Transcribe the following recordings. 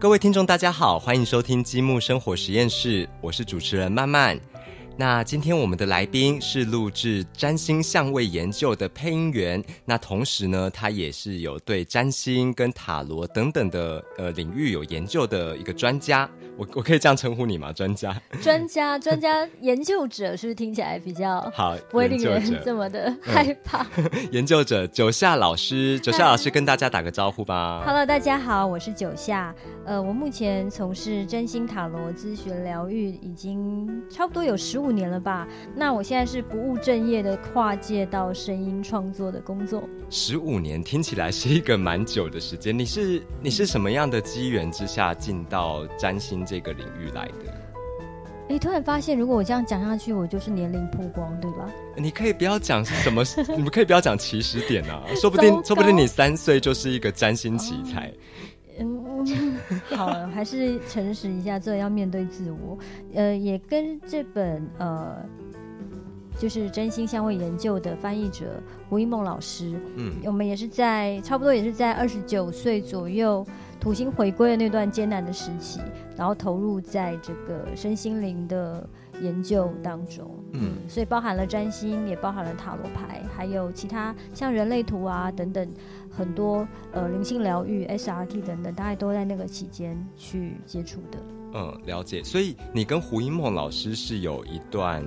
各位听众，大家好，欢迎收听积木生活实验室，我是主持人曼曼。那今天我们的来宾是录制占星相位研究的配音员，那同时呢，他也是有对占星跟塔罗等等的呃领域有研究的一个专家。我我可以这样称呼你吗？专家？专家？专家？研究者是不是听起来比较好？不会令人这么的害怕。研究者九夏老师，九夏老师跟大家打个招呼吧。Hello，大家好，我是九夏。呃，我目前从事真心塔罗咨询疗愈，已经差不多有十五年了吧。那我现在是不务正业的跨界到声音创作的工作。十五年听起来是一个蛮久的时间。你是你是什么样的机缘之下进到占星？这个领域来的，哎，突然发现，如果我这样讲下去，我就是年龄曝光，对吧？你可以不要讲什么，你们可以不要讲起始点啊，说不定，说不定你三岁就是一个占星奇才。嗯，好，还是诚实一下，这要面对自我。呃，也跟这本呃，就是真心相位研究的翻译者吴一梦老师，嗯，我们也是在差不多也是在二十九岁左右。土星回归的那段艰难的时期，然后投入在这个身心灵的研究当中，嗯，所以包含了占星，也包含了塔罗牌，还有其他像人类图啊等等很多呃灵性疗愈、SRT 等等，大概都在那个期间去接触的。嗯，了解。所以你跟胡一梦老师是有一段。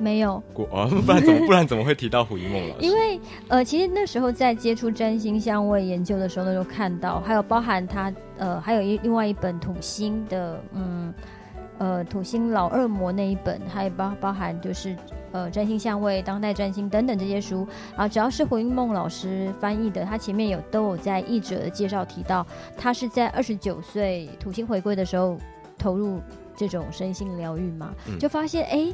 没有过啊，不然怎么不然怎么会提到胡一梦老师？因为呃，其实那时候在接触占星相位研究的时候，那时候看到，还有包含他呃，还有一另外一本土星的嗯呃土星老恶魔那一本，还有包包含就是呃占星相位、当代占星等等这些书啊，只要是胡一梦老师翻译的，他前面有都有在译者的介绍提到，他是在二十九岁土星回归的时候投入这种身心疗愈嘛，就发现哎。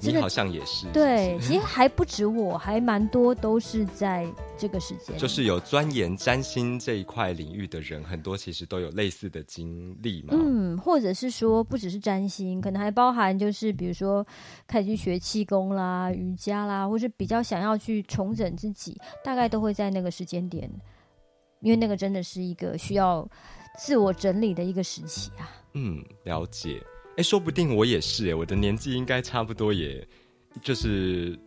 你好像也是对，其实还不止我，还蛮多都是在这个时间，就是有钻研占星这一块领域的人，很多其实都有类似的经历嘛。嗯，或者是说不只是占星，可能还包含就是比如说开始去学气功啦、瑜伽啦，或是比较想要去重整自己，大概都会在那个时间点，因为那个真的是一个需要自我整理的一个时期啊。嗯，了解。哎，说不定我也是哎，我的年纪应该差不多，也就是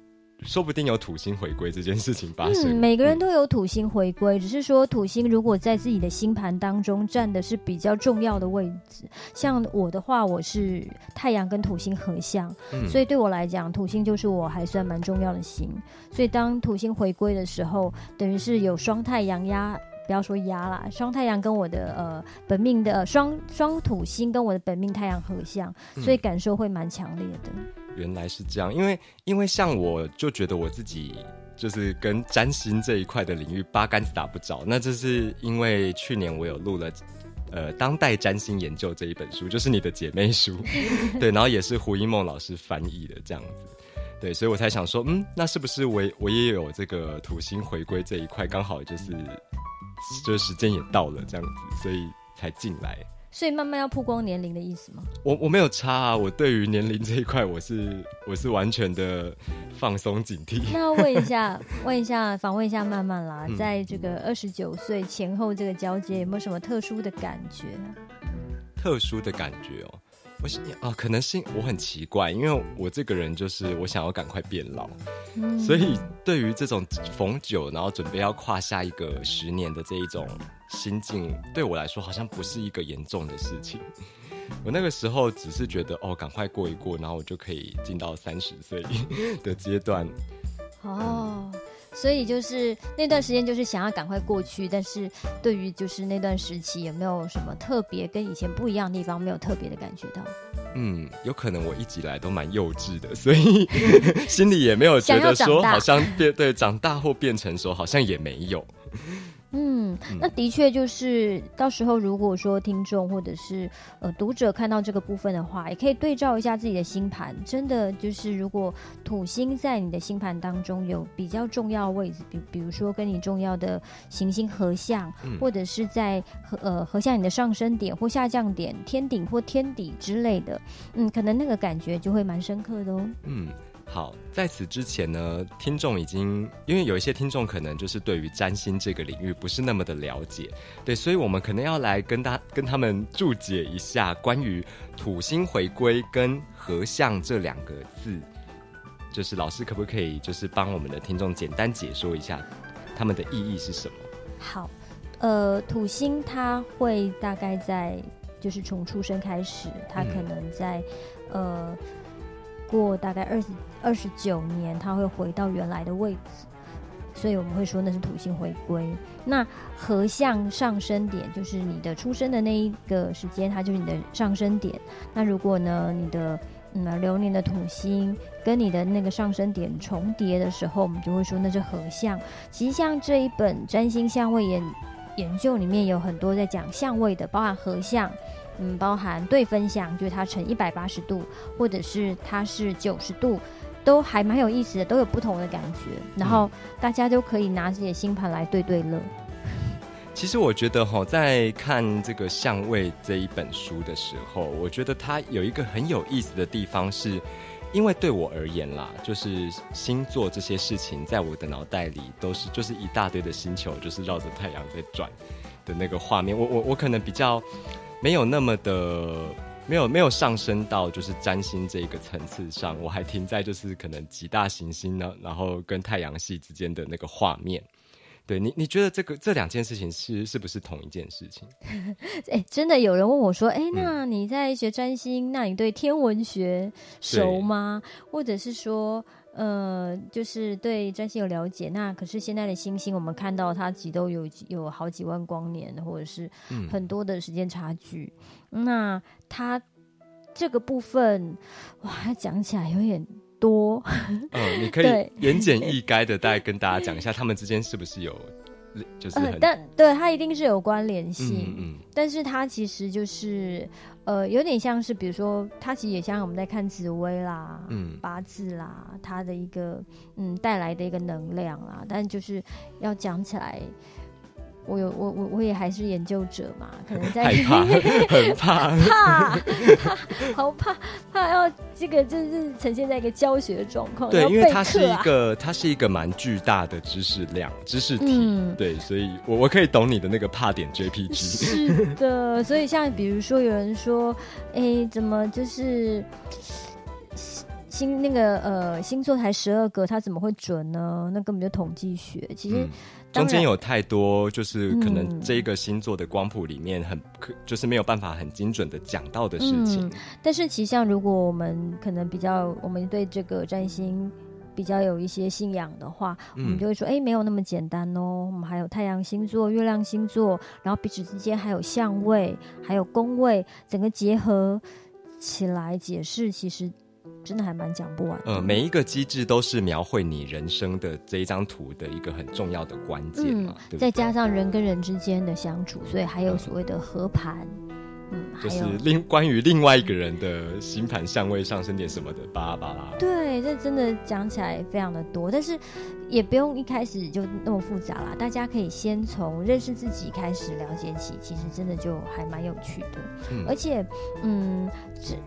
说不定有土星回归这件事情发生。每个人都有土星回归，只是说土星如果在自己的星盘当中占的是比较重要的位置。像我的话，我是太阳跟土星合相，所以对我来讲，土星就是我还算蛮重要的星。所以当土星回归的时候，等于是有双太阳压。不要说压啦，双太阳跟我的呃本命的双双土星跟我的本命太阳合相，所以感受会蛮强烈的。原来是这样，因为因为像我就觉得我自己就是跟占星这一块的领域八竿子打不着，那这是因为去年我有录了呃当代占星研究这一本书，就是你的姐妹书，对，然后也是胡一梦老师翻译的这样子，对，所以我才想说，嗯，那是不是我我也有这个土星回归这一块，刚好就是。就是时间也到了，这样子，所以才进来。所以慢慢要曝光年龄的意思吗？我我没有差啊，我对于年龄这一块，我是我是完全的放松警惕。那问一下，问一下，访问一下慢慢啦，在这个二十九岁前后这个交接，有没有什么特殊的感觉？特殊的感觉哦。我想啊，可能是我很奇怪，因为我这个人就是我想要赶快变老，所以对于这种逢九然后准备要跨下一个十年的这一种心境，对我来说好像不是一个严重的事情。我那个时候只是觉得哦，赶快过一过，然后我就可以进到三十岁 的阶段。哦。所以就是那段时间，就是想要赶快过去。但是对于就是那段时期，有没有什么特别跟以前不一样的地方？没有特别的感觉到？嗯，有可能我一直以来都蛮幼稚的，所以 心里也没有觉得说好像变对长大或变成熟，好像也没有。嗯，那的确就是到时候如果说听众或者是呃读者看到这个部分的话，也可以对照一下自己的星盘。真的就是如果土星在你的星盘当中有比较重要位置，比比如说跟你重要的行星合相，或者是在合呃合相你的上升点或下降点、天顶或天底之类的，嗯，可能那个感觉就会蛮深刻的哦。嗯。好，在此之前呢，听众已经因为有一些听众可能就是对于占星这个领域不是那么的了解，对，所以我们可能要来跟他跟他们注解一下关于土星回归跟合相这两个字，就是老师可不可以就是帮我们的听众简单解说一下他们的意义是什么？好，呃，土星它会大概在就是从出生开始，它可能在呃。过大概二十二十九年，它会回到原来的位置，所以我们会说那是土星回归。那合相上升点就是你的出生的那一个时间，它就是你的上升点。那如果呢，你的嗯流年的土星跟你的那个上升点重叠的时候，我们就会说那是合相。其实像这一本占星相位研研究里面有很多在讲相位的，包含合相。嗯，包含对分享，就是它成一百八十度，或者是它是九十度，都还蛮有意思的，都有不同的感觉。然后大家都可以拿自己的星盘来对对乐。其实我觉得哈，在看这个相位这一本书的时候，我觉得它有一个很有意思的地方，是因为对我而言啦，就是星座这些事情，在我的脑袋里都是就是一大堆的星球，就是绕着太阳在转的那个画面。我我我可能比较。没有那么的，没有没有上升到就是占星这一个层次上，我还停在就是可能几大行星呢，然后跟太阳系之间的那个画面。对你，你觉得这个这两件事情是是不是同一件事情？哎，真的有人问我说：“哎，那你在学占星，那你对天文学熟吗？或者是说？”呃，就是对占星有了解，那可是现在的星星，我们看到它其实都有有好几万光年，或者是很多的时间差距。那它这个部分，哇，讲起来有点多。嗯，你可 以言简意赅的大概跟大家讲一下，他们之间是不是有？就是，但对它一定是有关联性，嗯，但是它其实就是，呃，有点像是，比如说，它其实也像我们在看紫薇啦，嗯，八字啦，它的一个，嗯，带来的一个能量啦，但就是要讲起来。我有我我我也还是研究者嘛，可能在怕 很怕怕怕好怕怕要这个就是呈现在一个教学状况。对，因为它是一个它是一个蛮巨大的知识量知识体，对，所以我我可以懂你的那个怕点 JPG。是的，所以像比如说有人说，哎，怎么就是星那个呃星座才十二个，它怎么会准呢？那根本就统计学，其实。中间有太多，就是可能这一个星座的光谱里面很，就是没有办法很精准的讲到的事情。但是，其实像如果我们可能比较，我们对这个占星比较有一些信仰的话，我们就会说，哎，没有那么简单哦。我们还有太阳星座、月亮星座，然后彼此之间还有相位，还有宫位，整个结合起来解释，其实。真的还蛮讲不完。呃，每一个机制都是描绘你人生的这一张图的一个很重要的关键嘛。再加上人跟人之间的相处，所以还有所谓的和盘。嗯，就是另关于另外一个人的星盘相位上升点什么的，巴拉巴拉。对，这真的讲起来非常的多，但是也不用一开始就那么复杂啦。大家可以先从认识自己开始了解起，其实真的就还蛮有趣的。而且，嗯，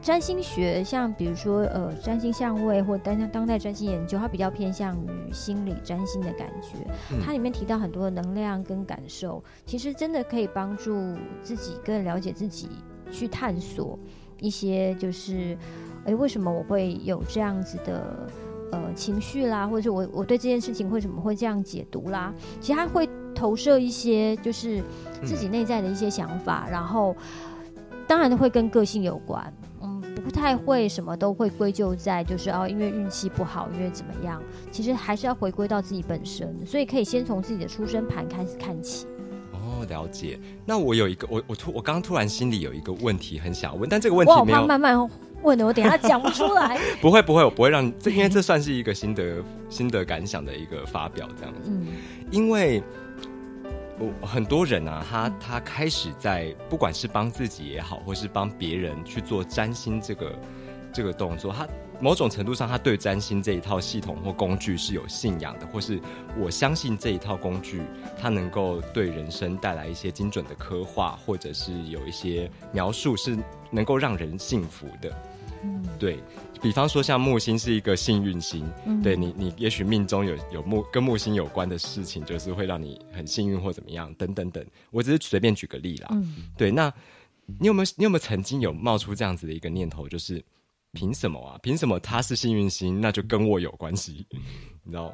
占星学像比如说呃，占星相位或当当代占星研究，它比较偏向于心理占星的感觉。它里面提到很多的能量跟感受，其实真的可以帮助自己更了解自己。去探索一些，就是，哎，为什么我会有这样子的呃情绪啦，或者我我对这件事情为什么会这样解读啦？其实他会投射一些，就是自己内在的一些想法，然后当然会跟个性有关，嗯，不太会什么都会归咎在就是哦，因为运气不好，因为怎么样？其实还是要回归到自己本身，所以可以先从自己的出生盘开始看起。了解，那我有一个，我我突我刚突然心里有一个问题很想问，但这个问题没有慢慢问的，我等下讲不出来。不会不会，我不会让这，因为这算是一个心得心得感想的一个发表，这样子。嗯，因为我很多人啊，他他开始在不管是帮自己也好，或是帮别人去做占星这个这个动作，他。某种程度上，他对占星这一套系统或工具是有信仰的，或是我相信这一套工具，它能够对人生带来一些精准的刻画，或者是有一些描述是能够让人幸福的。嗯，对比方说，像木星是一个幸运星，对你，你也许命中有有木跟木星有关的事情，就是会让你很幸运或怎么样，等等等。我只是随便举个例啦。对，那你有没有你有没有曾经有冒出这样子的一个念头，就是凭什么啊？凭什么他是幸运星，那就跟我有关系？你知道？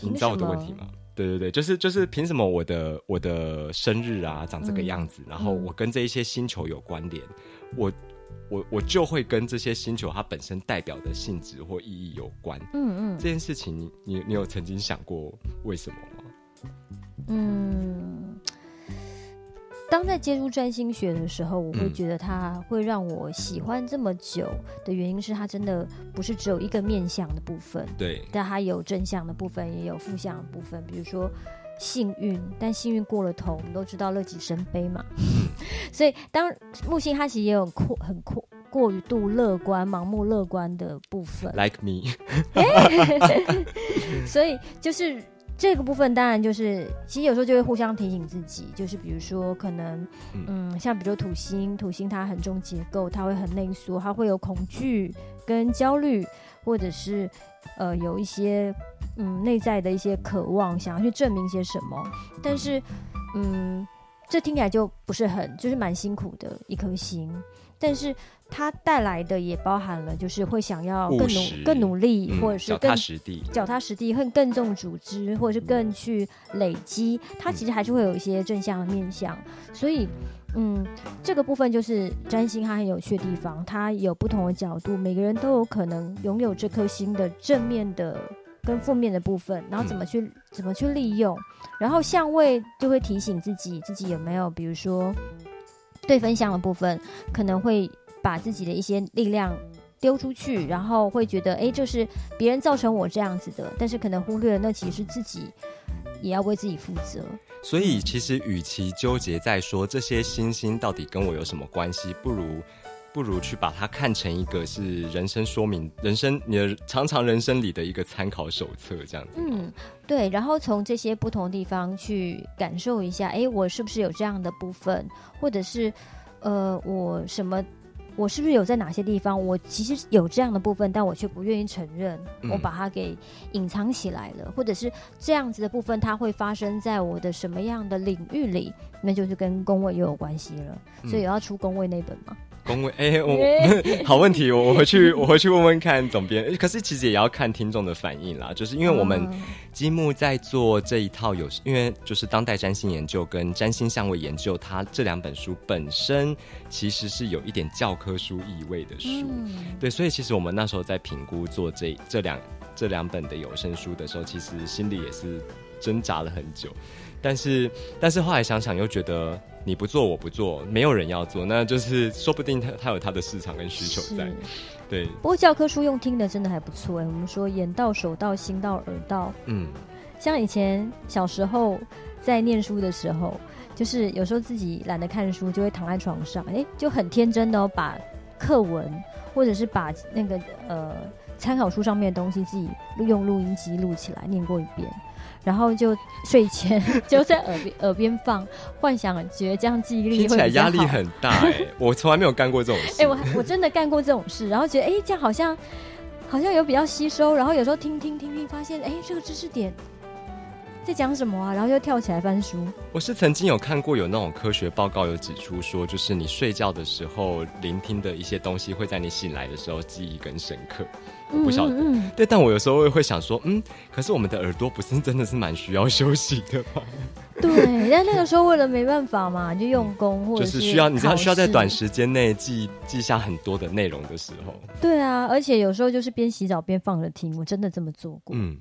你知道我的问题吗？对对对，就是就是凭什么我的我的生日啊长这个样子，然后我跟这一些星球有关联，我。我我就会跟这些星球它本身代表的性质或意义有关。嗯嗯，这件事情你你你有曾经想过为什么吗？嗯，当在接触占星学的时候，我会觉得它会让我喜欢这么久的原因是它真的不是只有一个面向的部分。对，但它有正向的部分，也有负向的部分，比如说。幸运，但幸运过了头，我们都知道乐极生悲嘛。所以，当木星它其实也有过很过过于度乐观、盲目乐观的部分。Like me。所以，就是这个部分，当然就是，其实有时候就会互相提醒自己，就是比如说，可能，嗯，像比如说土星，土星它很重结构，它会很内缩，它会有恐惧跟焦虑，或者是呃有一些。嗯，内在的一些渴望，想要去证明些什么，但是，嗯，这听起来就不是很，就是蛮辛苦的一颗心。但是它带来的也包含了，就是会想要更努、更努力，或者是更脚踏实地、脚踏实地，会更重组织，或者是更去累积。它其实还是会有一些正向的面向。所以，嗯，这个部分就是占星它很有趣的地方，它有不同的角度，每个人都有可能拥有这颗星的正面的。跟负面的部分，然后怎么去怎么去利用，然后相位就会提醒自己自己有没有，比如说对分享的部分，可能会把自己的一些力量丢出去，然后会觉得哎，就是别人造成我这样子的，但是可能忽略了那其实自己也要为自己负责。所以其实与其纠结在说这些星星到底跟我有什么关系，不如。不如去把它看成一个是人生说明、人生你的常常人生里的一个参考手册，这样子。嗯，对。然后从这些不同地方去感受一下，哎，我是不是有这样的部分，或者是呃，我什么，我是不是有在哪些地方，我其实有这样的部分，但我却不愿意承认，我把它给隐藏起来了，或者是这样子的部分，它会发生在我的什么样的领域里，那就是跟宫位又有关系了。所以有要出宫位那本吗？恭维哎，我 好问题，我回去我回去问问看总编。可是其实也要看听众的反应啦，就是因为我们积木在做这一套有，因为就是当代占星研究跟占星相位研究，它这两本书本身其实是有一点教科书意味的书，对，所以其实我们那时候在评估做这这两这两本的有声书的时候，其实心里也是挣扎了很久。但是，但是后来想想又觉得你不做我不做，没有人要做，那就是说不定他他有他的市场跟需求在。对，不过教科书用听的真的还不错哎。我们说眼到手到心到耳到，嗯，像以前小时候在念书的时候，就是有时候自己懒得看书，就会躺在床上，哎，就很天真的把课文或者是把那个呃参考书上面的东西自己用录音机录起来念过一遍。然后就睡前就在耳边耳边放，幻想觉得这样记忆力听起来压力很大哎，我从来没有干过这种事。哎，我我真的干过这种事，然后觉得哎，这样好像好像有比较吸收，然后有时候听听听听，发现哎，这个知识点在讲什么啊，然后就跳起来翻书。我是曾经有看过有那种科学报告有指出说，就是你睡觉的时候聆听的一些东西，会在你醒来的时候记忆更深刻。我不晓得，对，但我有时候会想说，嗯，可是我们的耳朵不是真的是蛮需要休息的吗？对，但那个时候为了没办法嘛，就用功，或者是需要，你知道需要在短时间内记记下很多的内容的时候。对啊，而且有时候就是边洗澡边放着听，我真的这么做过。嗯，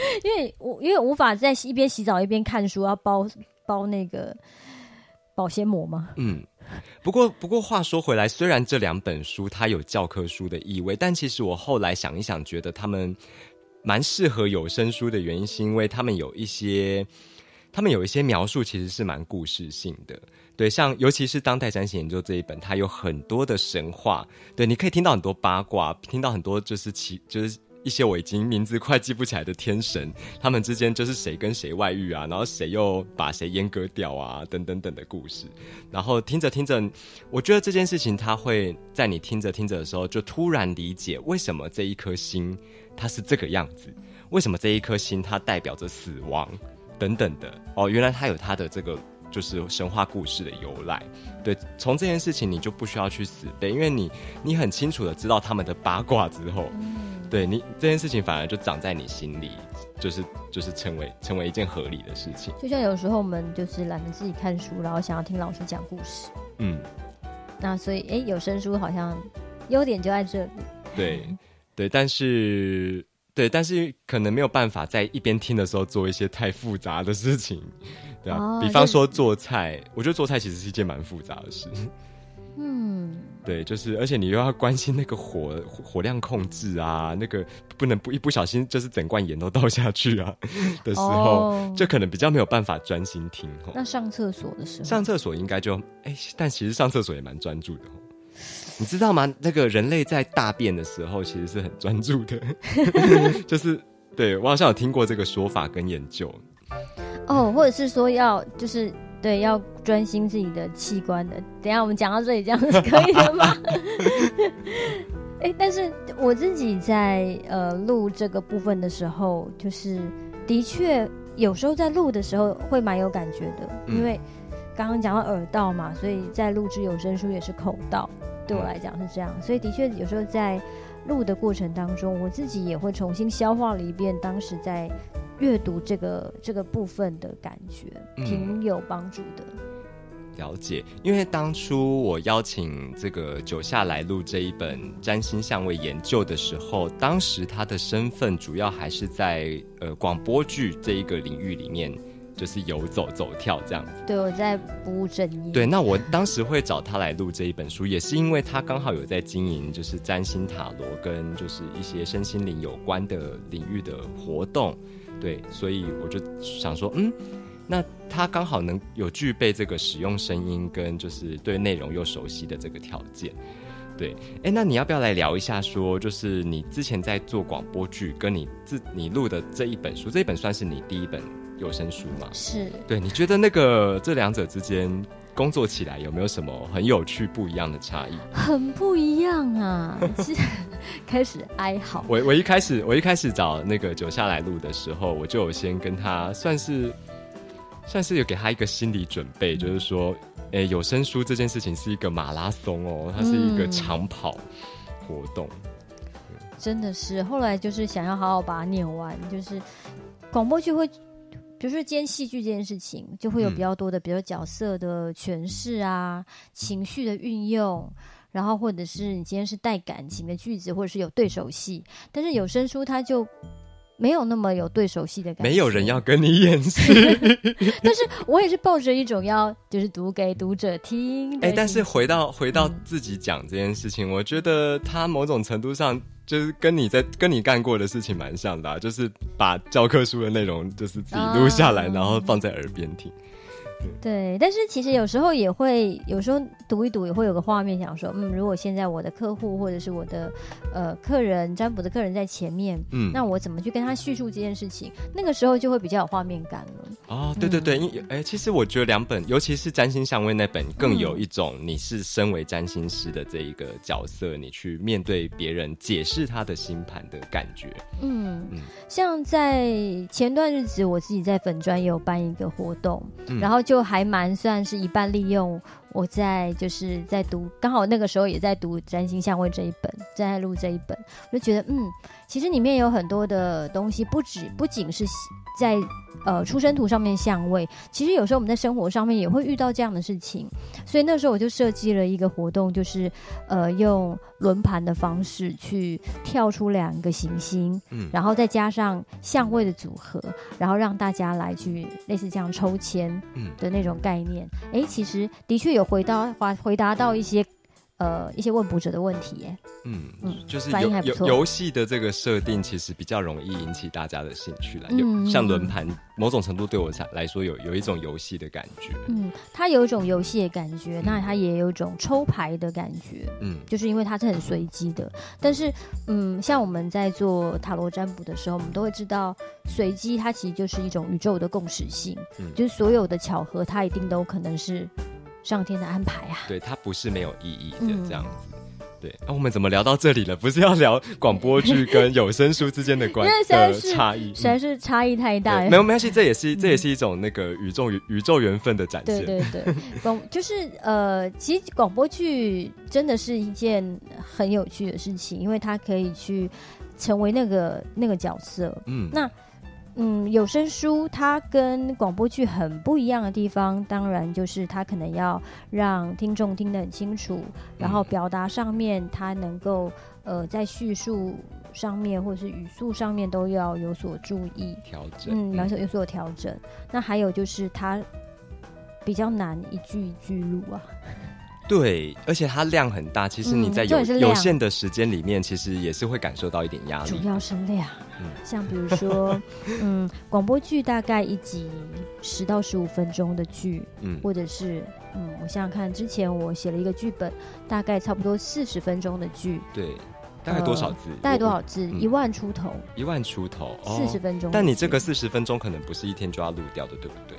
因为我因为无法在一边洗澡一边看书，要包包那个保鲜膜嘛。嗯。不过，不过话说回来，虽然这两本书它有教科书的意味，但其实我后来想一想，觉得他们蛮适合有声书的原因，是因为他们有一些，他们有一些描述其实是蛮故事性的。对，像尤其是当代占星研究这一本，它有很多的神话，对，你可以听到很多八卦，听到很多就是其就是一些我已经名字快记不起来的天神，他们之间就是谁跟谁外遇啊，然后谁又把谁阉割掉啊，等等等的故事。然后听着听着，我觉得这件事情，它会在你听着听着的时候，就突然理解为什么这一颗心它是这个样子，为什么这一颗心它代表着死亡等等的。哦，原来它有它的这个就是神话故事的由来。对，从这件事情你就不需要去死背，因为你你很清楚的知道他们的八卦之后。对你这件事情反而就长在你心里，就是就是成为成为一件合理的事情。就像有时候我们就是懒得自己看书，然后想要听老师讲故事。嗯，那所以哎，有声书好像优点就在这里。对对，但是对，但是可能没有办法在一边听的时候做一些太复杂的事情，对啊，比方说做菜，我觉得做菜其实是一件蛮复杂的事。嗯，对，就是，而且你又要关心那个火火量控制啊，那个不能不一不小心就是整罐盐都倒下去啊的时候，就可能比较没有办法专心听。那上厕所的时候，上厕所应该就哎，但其实上厕所也蛮专注的哦。你知道吗？那个人类在大便的时候其实是很专注的，就是对我好像有听过这个说法跟研究。哦，或者是说要就是。对，要专心自己的器官的。等下我们讲到这里，这样子 可以了吗？哎，但是我自己在呃录这个部分的时候，就是的确有时候在录的时候会蛮有感觉的，因为刚刚讲到耳道嘛，所以在录制有声书也是口道，对我来讲是这样，所以的确有时候在录的过程当中，我自己也会重新消化了一遍当时在。阅读这个这个部分的感觉挺有帮助的。了解，因为当初我邀请这个九下来录这一本占星相位研究的时候，当时他的身份主要还是在呃广播剧这一个领域里面，就是游走走跳这样子。对，我在不务正业。对，那我当时会找他来录这一本书，也是因为他刚好有在经营就是占星塔罗跟就是一些身心灵有关的领域的活动。对，所以我就想说，嗯，那他刚好能有具备这个使用声音跟就是对内容又熟悉的这个条件。对，哎，那你要不要来聊一下？说就是你之前在做广播剧，跟你自你录的这一本书，这一本算是你第一本有声书吗？是。对，你觉得那个这两者之间？工作起来有没有什么很有趣不一样的差异？很不一样啊！是开始哀嚎。我我一开始我一开始找那个九下来录的时候，我就有先跟他算是算是有给他一个心理准备，就是说，哎，有声书这件事情是一个马拉松哦，它是一个长跑活动。真的是，后来就是想要好好把它念完，就是广播剧会。比如说，今天戏剧这件事情，就会有比较多的，比如角色的诠释啊，情绪的运用，然后或者是你今天是带感情的句子，或者是有对手戏。但是有声书它就没有那么有对手戏的感觉，没有人要跟你演戏。但是我也是抱着一种要就是读给读者听。哎，但是回到回到自己讲这件事情，我觉得它某种程度上。就是跟你在跟你干过的事情蛮像的，就是把教科书的内容就是自己录下来，然后放在耳边听。对，但是其实有时候也会，有时候读一读也会有个画面，想说，嗯，如果现在我的客户或者是我的呃客人占卜的客人在前面，嗯，那我怎么去跟他叙述这件事情？那个时候就会比较有画面感了。哦，对对对，因哎，其实我觉得两本，尤其是占星相位那本，更有一种你是身为占星师的这一个角色，你去面对别人解释他的星盘的感觉。嗯嗯，像在前段日子，我自己在粉专也有办一个活动，然后。就还蛮算是一半利用，我在就是在读，刚好那个时候也在读《占星相位》这一本，在录这一本，我就觉得嗯，其实里面有很多的东西，不止不仅是在。呃，出生图上面相位，其实有时候我们在生活上面也会遇到这样的事情，所以那时候我就设计了一个活动，就是呃用轮盘的方式去跳出两个行星，嗯，然后再加上相位的组合，然后让大家来去类似这样抽签嗯的那种概念。哎，其实的确有回答回回答到一些呃一些问卜者的问题耶。嗯嗯就是反应还不错游游游戏的这个设定，其实比较容易引起大家的兴趣啦。有嗯像轮盘，某种程度对我来来说有有一种游戏的感觉。嗯，它有一种游戏的感觉，那它也有一种抽牌的感觉。嗯就是因为它是很随机的。但是，嗯，像我们在做塔罗占卜的时候，我们都会知道，随机它其实就是一种宇宙的共识性，嗯就是所有的巧合，它一定都可能是上天的安排啊。对，它不是没有意义的嗯这样子。对，那、我们怎么聊到这里了？不是要聊广播剧跟有声书之间的关 的是差异？实在是差异太大没有没关系，这也是这也是一种那个宇宙宇宙缘分的展现。对对对，广就是呃，其实广播剧真的是一件很有趣的事情，因为它可以去成为那个那个角色。嗯，那嗯，有声书它跟广播剧很不一样的地方，当然就是它可能要让听众听得很清楚，然后表达上面它能够呃在叙述上面或者是语速上面都要有所注意，调整。嗯，有所有所调整。那还有就是它比较难一句一句录啊，对，而且它量很大，其实你嗯在有、有限的时间里面，其实也是会感受到一点压力主。要是量。嗯像比如说，嗯，广播剧大概一集十到十五分钟的剧，嗯或者是嗯，我想想看，之前我写了一个剧本，大概差不多四十分钟的剧，对，大概多少字？大概多？少字？嗯一万出头，一万出头，四十、哦。分钟。但你这个四十分钟可能不是一天就要录掉的，对不对？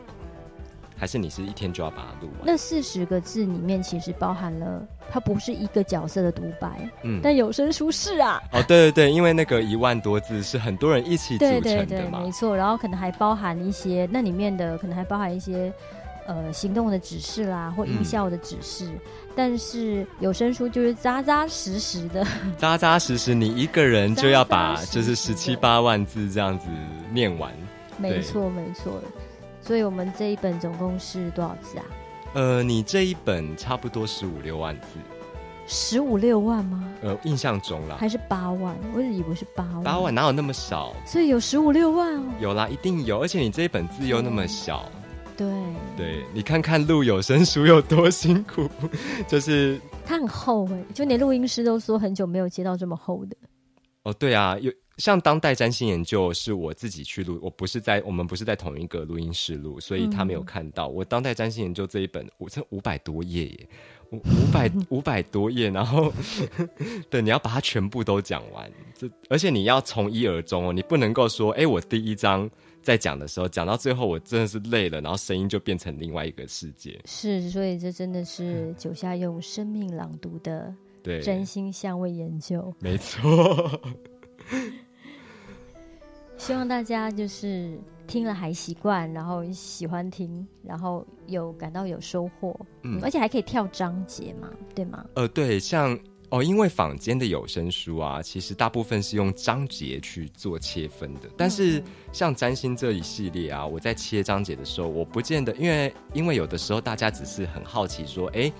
还是你是一天就要把它录完？那四十个字里面其实包含了，它不是一个角色的独白，嗯，但有声书是啊。哦，对对对，因为那个一万多字是很多人一起组成的对对，嘛。没错。然后可能还包含一些，那里面的可能还包含一些呃行动的指示啦，或音嗯效的指示。但是有声书就是扎扎实实的，扎扎实实，你一个人就要把就是十七八万字这样子念完。没错没错。所以我们这一本总共是多少字啊？呃，你这一本差不多十五六万字，十五六万吗？呃，印象中啦，还是八万？我以为是八万。八万哪有那么少？所以有十五六万哦。有啦，一定有，而且你这一本字又那么小，对，对你看看录有声书有多辛苦，就是它很厚哎，就连录音师都说很久没有接到这么厚的。哦，对啊，有像当代占星研究是我自己去录，我不是在我们不是在同一个录音室录，所以他没有看到、我当代占星研究这一本，我这五百多页耶，五五百 五百多页，然后对你要把它全部都讲完，这而且你要从一而终哦，你不能够说，哎，我第一章在讲的时候讲到最后我真的是累了，然后声音就变成另外一个世界，是，所以这真的是 九下用生命朗读的对，真心相位研究。没错，希望大家就是听了还习惯，然后喜欢听，然后有感到有收获，嗯而且还可以跳章节嘛，对吗？呃，对，像哦，因为坊间的有声书啊，其实大部分是用章节去做切分的。但是像占星这一系列啊，我在切章节的时候，我不见得，因为因为有的时候大家只是很好奇说，哎，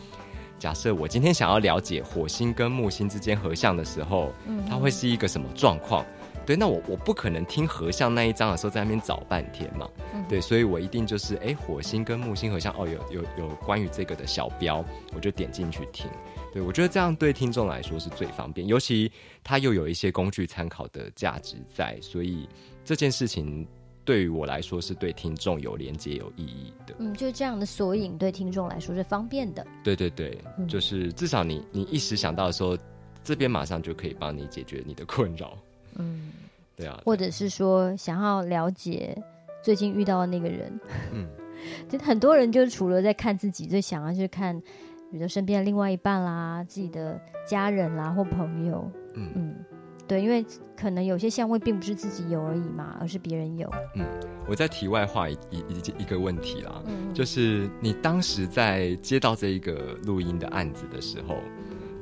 假设我今天想要了解火星跟木星之间合相的时候，嗯它会是一个什么状况？对，那我我不可能听合相那一章的时候在那边找半天嘛，嗯对，所以我一定就是哎，火星跟木星合相，哦，有有有关于这个的小标，我就点进去听。对我觉得这样对听众来说是最方便，尤其它又有一些工具参考的价值在，所以这件事情对于我来说是对听众有连接、有意义的。嗯，就是这样的索引对听众来说是方便的。对对对，嗯就是至少你你一时想到的时候，这边马上就可以帮你解决你的困扰。嗯，对啊，或者是说想要了解最近遇到的那个人，嗯，就很多人就是除了在看自己，最想要去看，比如说身边的另外一半啦、自己的家人啦或朋友，嗯。嗯，对，因为可能有些相位并不是自己有而已嘛，而是别人有，嗯我在题外话一一一一个问题啦，嗯，就是你当时在接到这一个录音的案子的时候，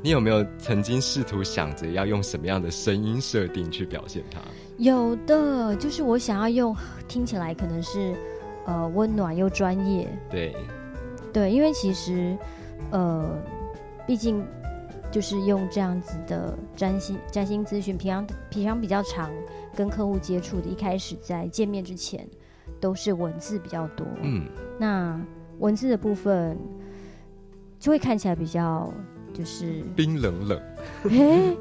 你有没有曾经试图想着要用什么样的声音设定去表现它？有的，就是我想要用听起来可能是呃温暖又专业，对，对，因为其实呃，毕竟就是用这样子的占星占星咨询，平常平常比较常跟客户接触的，一开始在见面之前都是文字比较多，嗯，那文字的部分就会看起来比较就是冰冷冷。哎，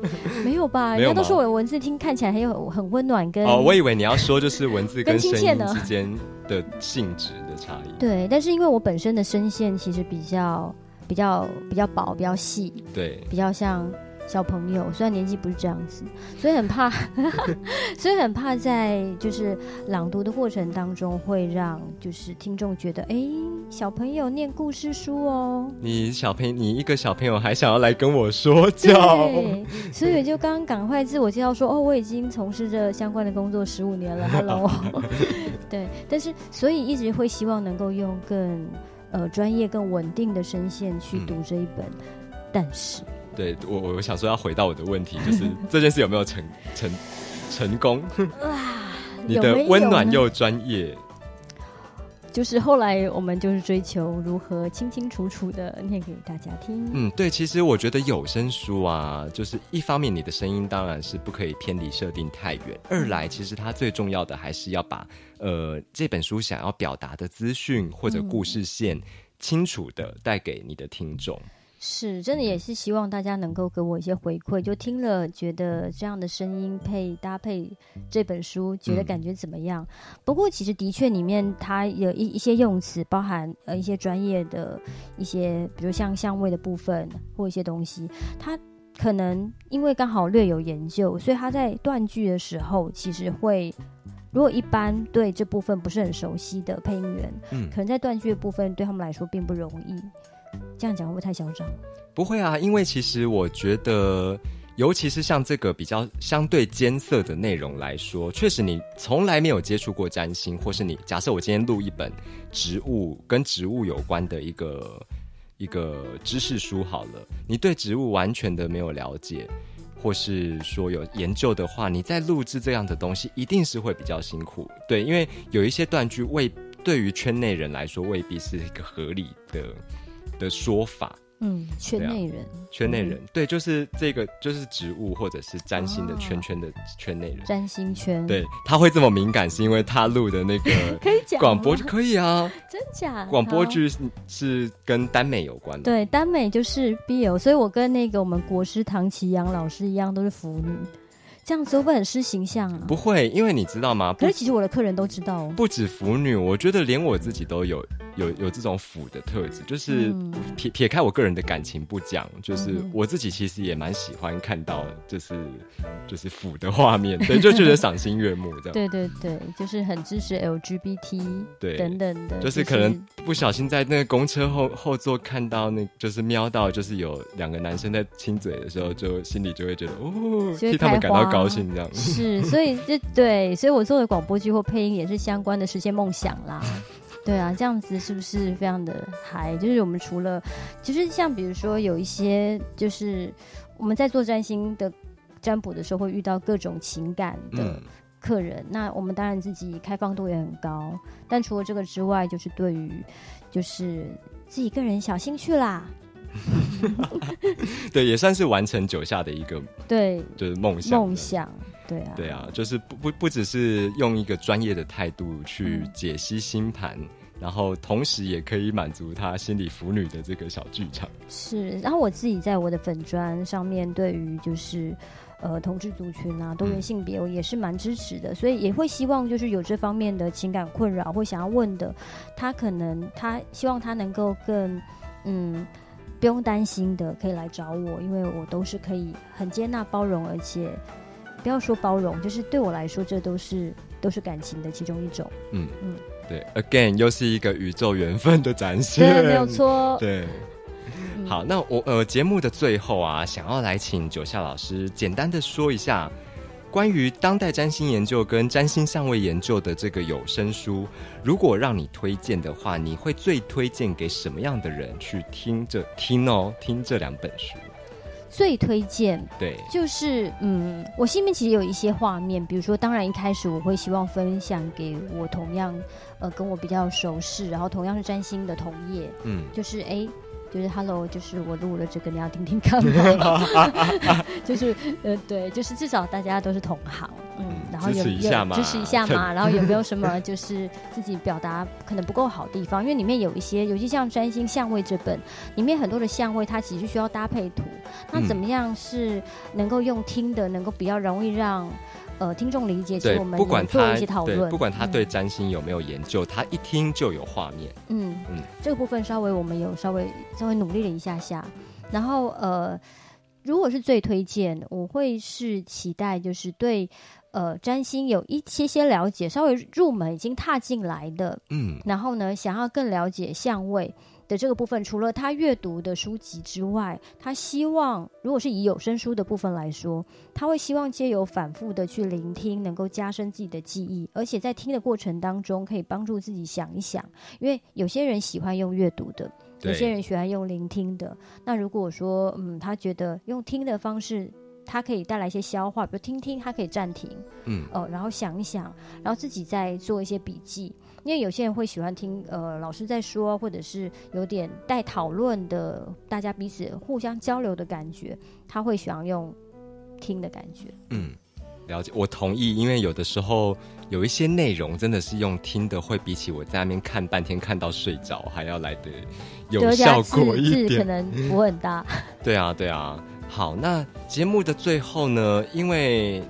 没有吧？人家都说我的文字听看起来很有很温暖跟哦，我以为你要说就是文字跟跟声亲切呢音之间的性质的差异。对，但是因为我本身的声线其实比较比较比较薄，比较细，对，比较像小朋友，虽然年纪不是这样子，所以很怕，所以很怕在就是朗读的过程当中会让就是听众觉得，哎，小朋友念故事书哦。你小朋友，你一个小朋友还想要来跟我说教？所以就刚刚赶快自我介绍说，哦，我已经从事着相关的工作十五年了，Hello。对，但是所以一直会希望能够用更呃专业、更稳定的声线去读这一本，但是对我，我想说要回到我的问题，就是 这件事有没有成成成功？哇，你的温暖又专业，就是后来我们就是追求如何清清楚楚的念给大家听。嗯，对，其实我觉得有声书啊，就是一方面你的声音当然是不可以偏离设定太远，二来其实它最重要的还是要把呃这本书想要表达的资讯或者故事线清楚的带给你的听众。是，真的也是希望大家能够给我一些回馈，就听了觉得这样的声音配搭配这本书，觉得感觉怎么样？不过其实的确里面它有一一些用词，包含呃一些专业的一些，比如像相位的部分或一些东西，它可能因为刚好略有研究，所以它在断句的时候其实会。如果一般对这部分不是很熟悉的配音员，嗯可能在断句的部分对他们来说并不容易。这样讲会不会太嚣张？不会啊，因为其实我觉得，尤其是像这个比较相对艰涩的内容来说，确实你从来没有接触过占星，或是你假设我今天录一本植物跟植物有关的一个一个知识书好了，你对植物完全的没有了解。或是说有研究的话，你在录制这样的东西，一定是会比较辛苦。对，因为有一些断句未对于圈内人来说未必是一个合理的的说法。嗯，圈内人，圈内人、对，就是这个就是植物或者是占星的圈圈的圈内人。占星圈，，对，他会这么敏感，是因为他录的那个 可以讲广播剧可以啊，真假广播好剧是是跟耽美有关的。对耽美就是 BL，所以我跟那个我们国师唐奇阳老师一样，都是腐女，这样子会不会很失形象啊？不会，因为你知道吗？不可是其实我的客人都知道哦。不止腐女，我觉得连我自己都有有有这种腐的特质，就是嗯撇撇开我个人的感情不讲，就是我自己其实也蛮喜欢看到就是就是腐的画面，对，就觉得赏心悦目这样。对对对，就是很支持 LGBT 对等等的，就是可能不小心在那个公车后后座看到那，就是瞄到就是有两个男生在亲嘴的时候，就心里就会觉得哦，替他们感到高兴这样。是，所以这对，所以我作为广播剧或配音也是相关的实现梦想啦。对啊，这样子是不是非常的嗨？就是我们除了，就是像比如说有一些，就是我们在做占星的占卜的时候，会遇到各种情感的嗯，客人。那我们当然自己开放度也很高，但除了这个之外，就是对于就是自己个人小兴趣啦。对，也算是完成九下的一个对，就是梦想。梦。想，对啊，对啊，就是不不不只是用一个专业的态度去嗯。解析星盘，然后同时也可以满足他心理腐女的这个小剧场。是，然后我自己在我的粉砖上面，对于就是呃同志族群啊、多元性别，我也是蛮支持的，所以也会希望就是有这方面的情感困扰或想要问的，他可能他希望他能够更嗯不用担心的，可以来找我，因为我都是可以很接纳、包容，而且不要说包容，就是对我来说，这都是都是感情的其中一种。嗯嗯嗯，对，again 又是一个宇宙缘分的展现，对，没有。错。对，嗯好，那我呃节目的最后啊，想要来请九夏老师简单的说一下关于当代占星研究跟占星相位研究的这个有声书，如果让你推荐的话，你会最推荐给什么样的人去听这听哦？听这两本书？最推荐对，就是嗯，我心里面其实有一些画面，比如说，当然一开始我会希望分享给我同样呃跟我比较熟识，然后同样是占星的同业，嗯。就是诶，就是 Hello，就是我录了这个，你要听听看 吗？就是呃，对，就是至少大家都是同行，嗯，然后有支持一下嘛支持一下 嘛，然后有没有什么 就是自己表达可能不够好的地方？因为里面有一些，尤其像占星相位这本，里面很多的相位它其实需要搭配图，那嗯怎么样是能够用听的，能够比较容易让呃听众理解？其实我，们不管做他一些讨论，不管他嗯对占星有没有研究，他一听就有画面。嗯嗯这个部分稍微我们有稍微稍微努力了一下下，然后呃，如果是最推荐，我会是期待就是对呃占星有一些些了解，稍微入门已经踏进来的，嗯，然后呢想要更了解相位。的这个部分，除了他阅读的书籍之外，他希望，如果是以有声书的部分来说，他会希望借由反复的去聆听，能够加深自己的记忆，而且在听的过程当中，可以帮助自己想一想。因为有些人喜欢用阅读的，有些人喜欢用聆听的。那如果说，嗯，他觉得用听的方式，他可以带来一些消化，比如听听，他可以暂停，嗯，哦，然后想一想，然后自己再做一些笔记。因为有些人会喜欢听呃老师在说，或者是有点带讨论的，大家彼此互相交流的感觉，他会喜欢用听的感觉。嗯，了解，我同意，因为有的时候有一些内容真的是用听的，会比起我在那边看半天看到睡着还要来的有效果一点可。能不会很大。对啊，对啊。好，那节目的最后呢，因为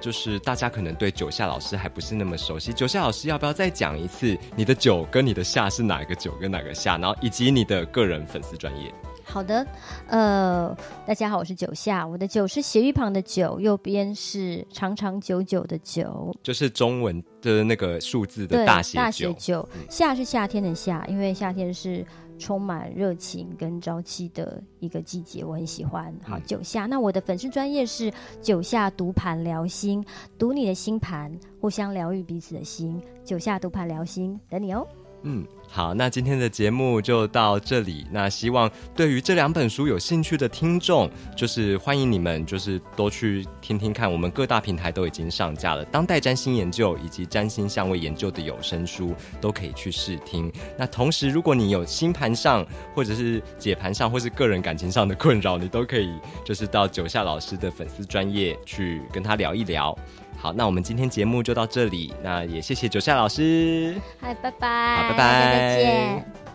就是大家可能对九夏老师还不是那么熟悉，九夏老师要不要再讲一次你的九跟你的夏是哪个九跟哪个夏，然后以及你的个人粉丝专业？好的，呃，大家好，我是九夏，我的九是斜玉旁的九，右边是长长久久的久，就是中文的那个数字的对，大写大九写。九，夏是夏天的夏，因为夏天是充满热情跟朝气的一个季节，我很喜欢。好，嗯九夏，那我的粉丝专业是九夏读盘聊心，读你的星盘，互相疗愈彼此的心。九夏读盘聊心，等你哦。嗯，好，那今天的节目就到这里。那希望对于这两本书有兴趣的听众，就是欢迎你们，就是多去听听看。我们各大平台都已经上架了，当代占星研究以及占星相位研究的有声书都可以去试听。那同时，如果你有星盘上或者是解盘上或是个人感情上的困扰，你都可以就是到九夏老师的粉丝专业去跟他聊一聊。好，那我们今天节目就到这里，那也谢谢九夏老师。嗨，拜拜，好拜拜再见。